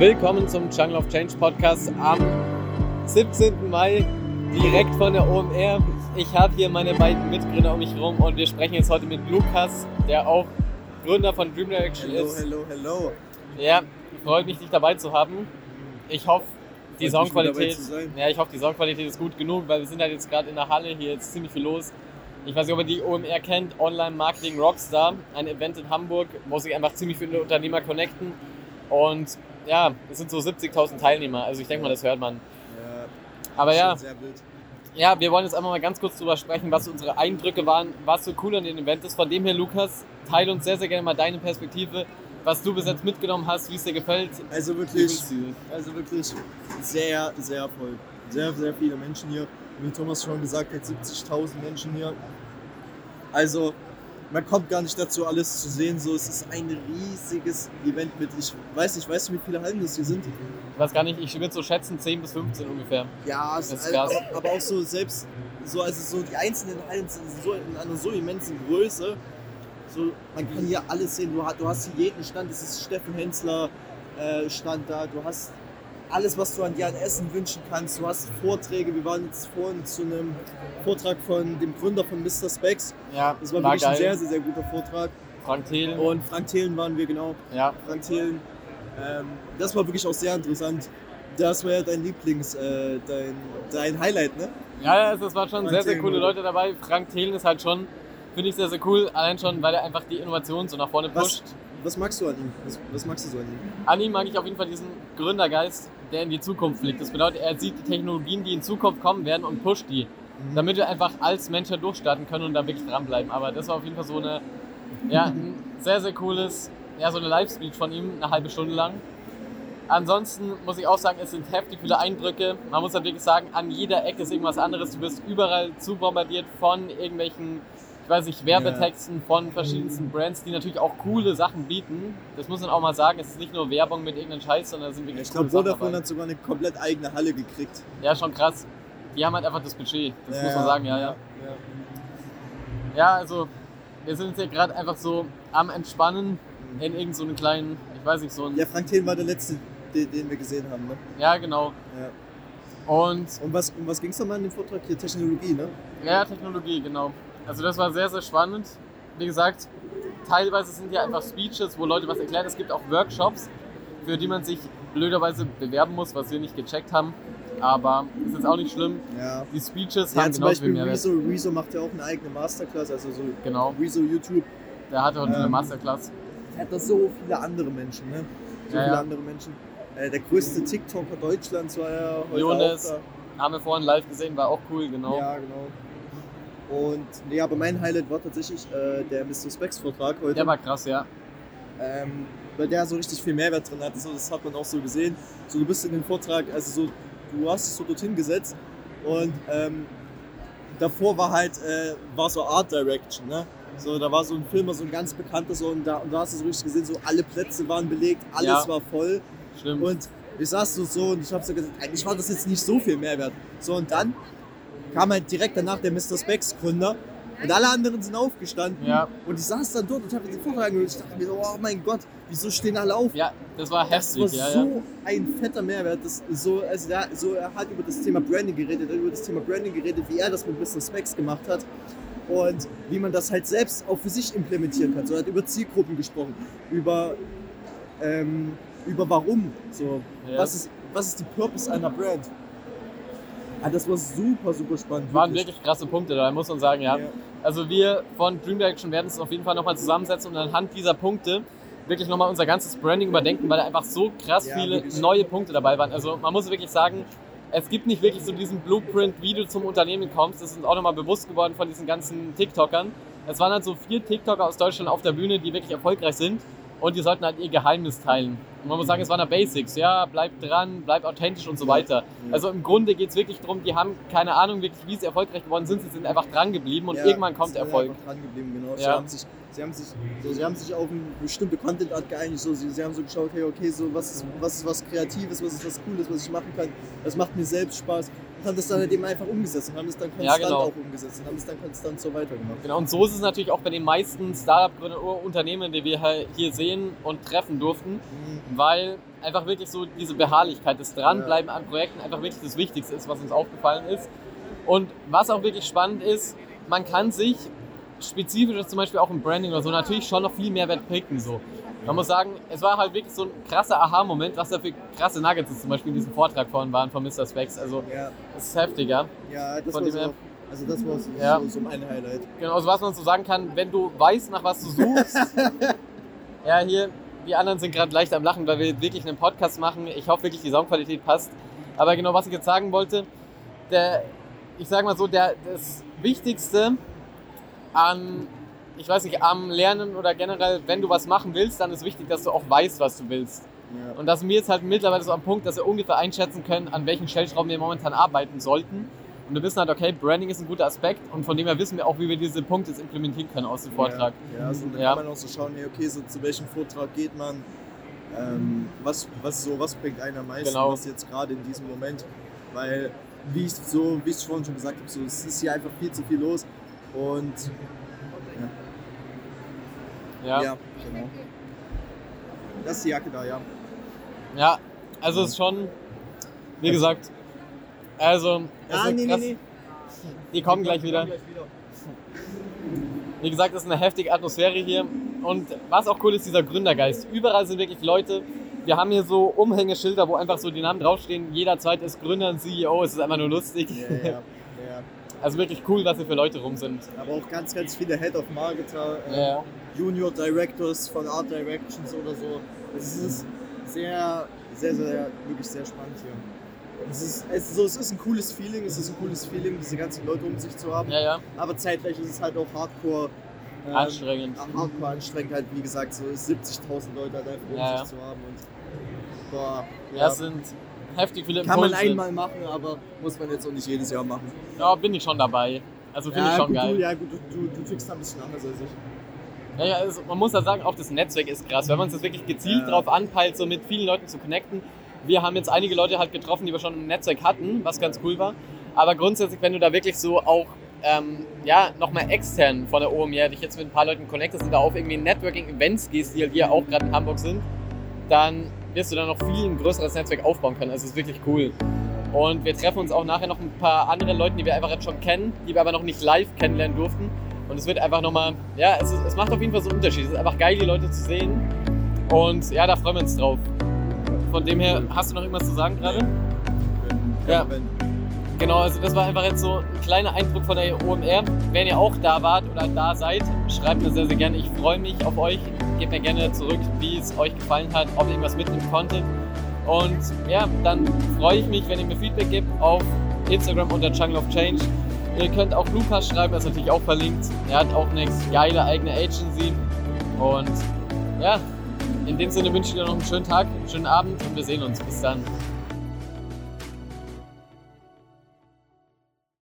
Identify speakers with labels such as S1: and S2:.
S1: Willkommen zum Jungle of Change Podcast am 17. Mai, direkt von der OMR. Ich habe hier meine beiden Mitgründer um mich herum und wir sprechen jetzt heute mit Lukas, der auch Gründer von Dream Direction
S2: Hello,
S1: ist.
S2: hello, hello.
S1: Ja, freut mich, dich dabei zu haben. Ich hoffe, die
S2: Freut
S1: Soundqualität, ja, ich hoffe, die Soundqualität ist gut genug, weil wir sind halt jetzt gerade in der Halle, hier ist ziemlich viel los. Ich weiß nicht, ob ihr die OMR kennt, Online Marketing Rockstar, ein Event in Hamburg, wo sich einfach ziemlich viele Unternehmer connecten. Und ja, es sind so 70.000 Teilnehmer, also ich denke mal, das hört man.
S2: Ja,
S1: Aber ja, ja, wir wollen jetzt einfach mal ganz kurz drüber sprechen, was unsere Eindrücke waren, was so cool an dem Event ist. Von dem her, Lukas, teile uns sehr, sehr gerne mal deine Perspektive, was du bis jetzt mitgenommen hast, wie es dir gefällt.
S2: Also wirklich, also wirklich sehr, sehr voll. Sehr, sehr viele Menschen hier. Wie Thomas schon gesagt hat, 70.000 Menschen hier. Also, man kommt gar nicht dazu, alles zu sehen. So, es ist ein riesiges Event mit, ich weiß nicht, weißt du, wie viele Hallen das hier sind?
S1: Ich weiß gar nicht, ich würde so schätzen 10 bis 15 ungefähr.
S2: Ja,
S1: Das ist
S2: ist
S1: krass.
S2: aber, aber auch so selbst, so, also so die einzelnen Hallen sind so in einer so immensen Größe. So, man kann hier alles sehen. Du, hast- du hast hier jeden Stand. Es ist Steffen Hensler äh, Stand da. Du hast alles, was du an dir an Essen wünschen kannst. Du hast Vorträge. Wir waren jetzt vorhin zu einem Vortrag von dem Gründer von Mr. Specs.
S1: Ja,
S2: Das war,
S1: war
S2: wirklich ein sehr,
S1: geil.
S2: sehr, sehr guter Vortrag.
S1: Frank Thelen.
S2: Und Frank Thelen waren wir genau.
S1: Ja,
S2: Frank Thelen. Ähm, das war wirklich auch sehr interessant. Das war ja dein Lieblings, äh, dein, dein Highlight, ne?
S1: ja, es waren schon
S2: Frank
S1: sehr, sehr
S2: Thelen,
S1: coole? Leute dabei. Frank Thelen ist halt schon, finde ich sehr, sehr cool. Allein schon, weil er einfach die Innovation so nach vorne pusht.
S2: Was, was magst du an ihm? Was, was magst du so an ihm?
S1: An ihm mag ich auf jeden Fall diesen Gründergeist, der in die Zukunft fliegt. Das bedeutet, er sieht die Technologien, die in Zukunft kommen werden und pusht die.
S2: Mhm.
S1: Damit wir einfach als Menschen durchstarten können und da wirklich dranbleiben. Aber das war auf jeden Fall so eine, ja, ein sehr, sehr cooles, ja, so eine Live-Speech von ihm, eine halbe Stunde lang. Ansonsten muss ich auch sagen, es sind heftig viele Eindrücke. Man muss halt wirklich sagen, an jeder Ecke ist irgendwas anderes. Du wirst überall zu bombardiert von irgendwelchen, weiß nicht, Werbetexten von verschiedensten Brands, die natürlich auch coole Sachen bieten. Das muss man auch mal sagen. Es ist nicht nur Werbung mit irgendeinem Scheiß, sondern es sind wirklich
S2: Ich
S1: coole
S2: glaube, Vodafone hat sogar eine komplett eigene Halle gekriegt.
S1: Ja, schon krass. Die haben halt einfach das Budget. Das
S2: Ja,
S1: muss man sagen, ja, ja.
S2: ja.
S1: Ja, also wir sind jetzt hier gerade einfach so am Entspannen in irgendeinem so einen kleinen, ich weiß nicht, so ein.
S2: Ja, Frank Thelen war der letzte, den, den wir gesehen haben. Ne?
S1: Ja, genau.
S2: Ja.
S1: Und
S2: Und was, um was ging es nochmal in dem Vortrag? Hier Technologie, ne?
S1: ja, Technologie, genau. Also das war sehr, sehr spannend. Wie gesagt, teilweise sind hier einfach Speeches, wo Leute was erklären. Es gibt auch Workshops, für die man sich blöderweise bewerben muss, was wir nicht gecheckt haben. Aber ist jetzt auch nicht schlimm.
S2: Ja.
S1: Die Speeches
S2: Ja,
S1: haben
S2: zum Beispiel. Rezo, Rezo macht ja auch eine eigene Masterclass, also so
S1: Genau,
S2: Rezo YouTube.
S1: der hatte heute eine
S2: Ähm,
S1: Masterclass.
S2: Er hat da so viele andere Menschen, ne? So
S1: Ja,
S2: viele
S1: ja.
S2: andere Menschen. Äh, der größte TikToker Deutschlands war ja heute
S1: Jonas. Haben wir vorhin live gesehen, war auch cool, genau.
S2: Ja, genau. Und nee, aber mein Highlight war tatsächlich äh, der Mr. Specs Vortrag heute.
S1: Der war krass, ja.
S2: ähm, weil der so richtig viel Mehrwert drin hat. So, das hat man auch so gesehen. So, du bist in dem Vortrag, also so, du hast dich so dorthin gesetzt und ähm, davor war halt, äh, war so Art Direction, ne? So, da war so ein Filmer, so ein ganz bekannter, so, und da, und da hast du so richtig gesehen, so alle Plätze waren belegt, alles
S1: Ja.
S2: war voll.
S1: Stimmt.
S2: Und ich saß so, so und ich habe so gesagt, eigentlich war das jetzt nicht so viel Mehrwert. So, und dann kam halt direkt danach der Mr. Specs Gründer und alle anderen sind aufgestanden.
S1: ja,
S2: Und ich saß dann dort und habe den Vortrag angehört. Ich dachte mir so, oh mein Gott, wieso stehen alle auf?
S1: ja, das war
S2: das war
S1: heftig, ja,
S2: so
S1: ja.
S2: ein fetter Mehrwert. Das so, also der, so, er hat über das Thema Branding geredet, er hat über das Thema Branding geredet, wie er das mit Mr. Specs gemacht hat und wie man das halt selbst auch für sich implementieren kann. So er hat über Zielgruppen gesprochen, über, ähm, über warum, so
S1: Ja.
S2: was, ist, was ist die Purpose einer Brand. Ah, das war super, super spannend.
S1: Waren wirklich krasse Punkte da, muss man sagen, ja.
S2: Ja.
S1: Also wir von Dream Direction werden es auf jeden Fall nochmal zusammensetzen und anhand dieser Punkte wirklich nochmal unser ganzes Branding überdenken, weil da einfach so krass
S2: Ja,
S1: viele
S2: wirklich.
S1: neue Punkte dabei waren. Also man muss wirklich sagen, es gibt nicht wirklich so diesen Blueprint, wie du zum Unternehmen kommst. Das ist uns auch nochmal bewusst geworden von diesen ganzen TikTokern. Es waren halt so vier TikToker aus Deutschland auf der Bühne, die wirklich erfolgreich sind und die sollten halt ihr Geheimnis teilen. Und man muss sagen, es waren da Basics, ja, bleib dran, bleib authentisch und so
S2: Ja.
S1: weiter.
S2: Ja.
S1: Also im Grunde geht es wirklich darum, die haben keine Ahnung wirklich, wie sie erfolgreich geworden sind, sie sind einfach dran geblieben und
S2: Ja,
S1: irgendwann kommt
S2: sie sind
S1: Erfolg.
S2: einfach dran geblieben, genau. Sie,
S1: Ja.
S2: haben sich, sie, haben sich, so, sie haben sich auf eine bestimmte Content-Art geeinigt. So, sie, sie haben so geschaut, hey, okay, so, was, ist, was ist was Kreatives, was ist was Cooles, was ich machen kann. Das macht mir selbst Spaß. Und haben das dann halt eben einfach umgesetzt und haben das dann
S1: Ja,
S2: konstant
S1: genau.
S2: auch umgesetzt und haben es dann konstant so weitergemacht.
S1: Genau, und so ist es natürlich auch bei den meisten Startup-Gründern oder Unternehmen, die wir hier sehen und treffen durften,
S2: Mhm.
S1: weil einfach wirklich so diese Beharrlichkeit, das Dranbleiben an Projekten einfach wirklich das Wichtigste ist, was uns aufgefallen ist. Und was auch wirklich spannend ist, man kann sich spezifisch zum Beispiel auch im Branding oder so natürlich schon noch viel Mehrwert picken. So. Man muss sagen, es war halt wirklich so ein krasser Aha-Moment, was da für krasse Nuggets ist, zum Beispiel in diesem Vortrag vorhin waren von Mr. Specs. Also,
S2: Ja,
S1: es ist heftiger.
S2: ja das,
S1: Von
S2: war so, also das war so,
S1: Ja.
S2: so, mein Highlight.
S1: Genau, also was man so sagen kann, wenn du weißt, nach was du suchst. ja, hier, die anderen sind gerade leicht am Lachen, weil wir wirklich einen Podcast machen. Ich hoffe wirklich, die Soundqualität passt. Aber genau, was ich jetzt sagen wollte, der, ich sag mal so, der, das Wichtigste an, ich weiß nicht, am Lernen oder generell, wenn du was machen willst, dann ist wichtig, dass du auch weißt, was du willst.
S2: Ja.
S1: Und da sind wir jetzt halt mittlerweile so am Punkt, dass wir ungefähr einschätzen können, an welchen Stellschrauben wir momentan arbeiten sollten. Und wir wissen halt, okay, Branding ist ein guter Aspekt und von dem her wissen wir auch, wie wir diese Punkte jetzt implementieren können aus dem Vortrag.
S2: Ja, also dann
S1: Ja.
S2: kann man auch so schauen, okay, so zu welchem Vortrag geht man, ähm, was, was, so, was bringt einen am meisten,
S1: Genau.
S2: was jetzt gerade in diesem Moment, weil, wie ich so, wie ich vorhin schon gesagt habe, so, es ist hier einfach viel zu viel los und
S1: Ja,
S2: ja,
S1: ja.
S2: genau. Das ist die Jacke da, ja.
S1: also es ist schon, wie gesagt, also,
S2: Ah,
S1: ist
S2: nee, nee, nee.
S1: Die kommen gleich wieder. Wie gesagt, es ist eine heftige Atmosphäre hier. Und was auch cool ist, dieser Gründergeist. Überall sind wirklich Leute. Wir haben hier so Umhängeschilder, wo einfach so die Namen draufstehen. Jeder zweite ist Gründer und CEO. Es ist einfach nur lustig.
S2: Ja, ja, ja.
S1: Also wirklich cool, was hier für Leute rum sind.
S2: Aber auch ganz, ganz viele Head of Marketer, äh,
S1: Ja.
S2: Junior Directors von Art Directions oder so. Es ist sehr, sehr, sehr, wirklich sehr spannend hier. Es ist, es, ist so, es ist ein cooles Feeling, es ist ein cooles Feeling, diese ganzen Leute um sich zu haben.
S1: Ja, ja.
S2: Aber zeitgleich ist es halt auch hardcore ähm,
S1: Anstrengend.
S2: Hardcore anstrengend, halt wie gesagt, so 70.000 Leute halt einfach um
S1: Ja,
S2: sich zu haben. Und, boah,
S1: Ja, es sind heftig viele
S2: Kann man
S1: Impulse.
S2: einmal machen, aber muss man jetzt auch nicht jedes Jahr machen.
S1: Ja, bin ich schon dabei. Also finde ich schon
S2: gut,
S1: geil.
S2: Du, ja, gut, du, du, du tickst da ein bisschen anders als ich.
S1: Ja, ja, also man muss ja sagen, auch das Netzwerk ist krass. Wenn man es jetzt wirklich gezielt
S2: Ja.
S1: drauf anpeilt, so mit vielen Leuten zu connecten. Wir haben jetzt einige Leute halt getroffen, die wir schon im Netzwerk hatten, was ganz cool war. Aber grundsätzlich, wenn du da wirklich so auch ähm, ja, nochmal extern von der OMR dich jetzt mit ein paar Leuten connectest und da auf irgendwie Networking-Events gehst, die halt hier auch gerade in Hamburg sind, dann wirst du dann noch viel ein größeres Netzwerk aufbauen können. Also es ist wirklich cool. Und wir treffen uns auch nachher noch ein paar andere Leute, die wir einfach jetzt schon kennen, die wir aber noch nicht live kennenlernen durften. Und es wird einfach nochmal, ja, es, ist, es macht auf jeden Fall so einen Unterschied. Es ist einfach geil, die Leute zu sehen. Und ja, da freuen wir uns drauf. Von dem her, hast du noch irgendwas zu sagen gerade? Ja.
S2: wenn,
S1: Genau, also das war einfach jetzt so ein kleiner Eindruck von der OMR. Wenn ihr auch da wart oder da seid, schreibt mir sehr, sehr gerne. Ich freue mich auf euch. Gebt mir gerne zurück, wie es euch gefallen hat, ob ihr irgendwas mitnehmen konntet. Und ja, dann freue ich mich, wenn ihr mir Feedback gebt auf Instagram unter Jungle of Change. Ihr könnt auch Lukas schreiben, er ist natürlich auch verlinkt. Er hat auch eine geile eigene Agency. Und ja, in dem Sinne wünsche ich dir noch einen schönen Tag, einen schönen Abend und wir sehen uns. Bis dann.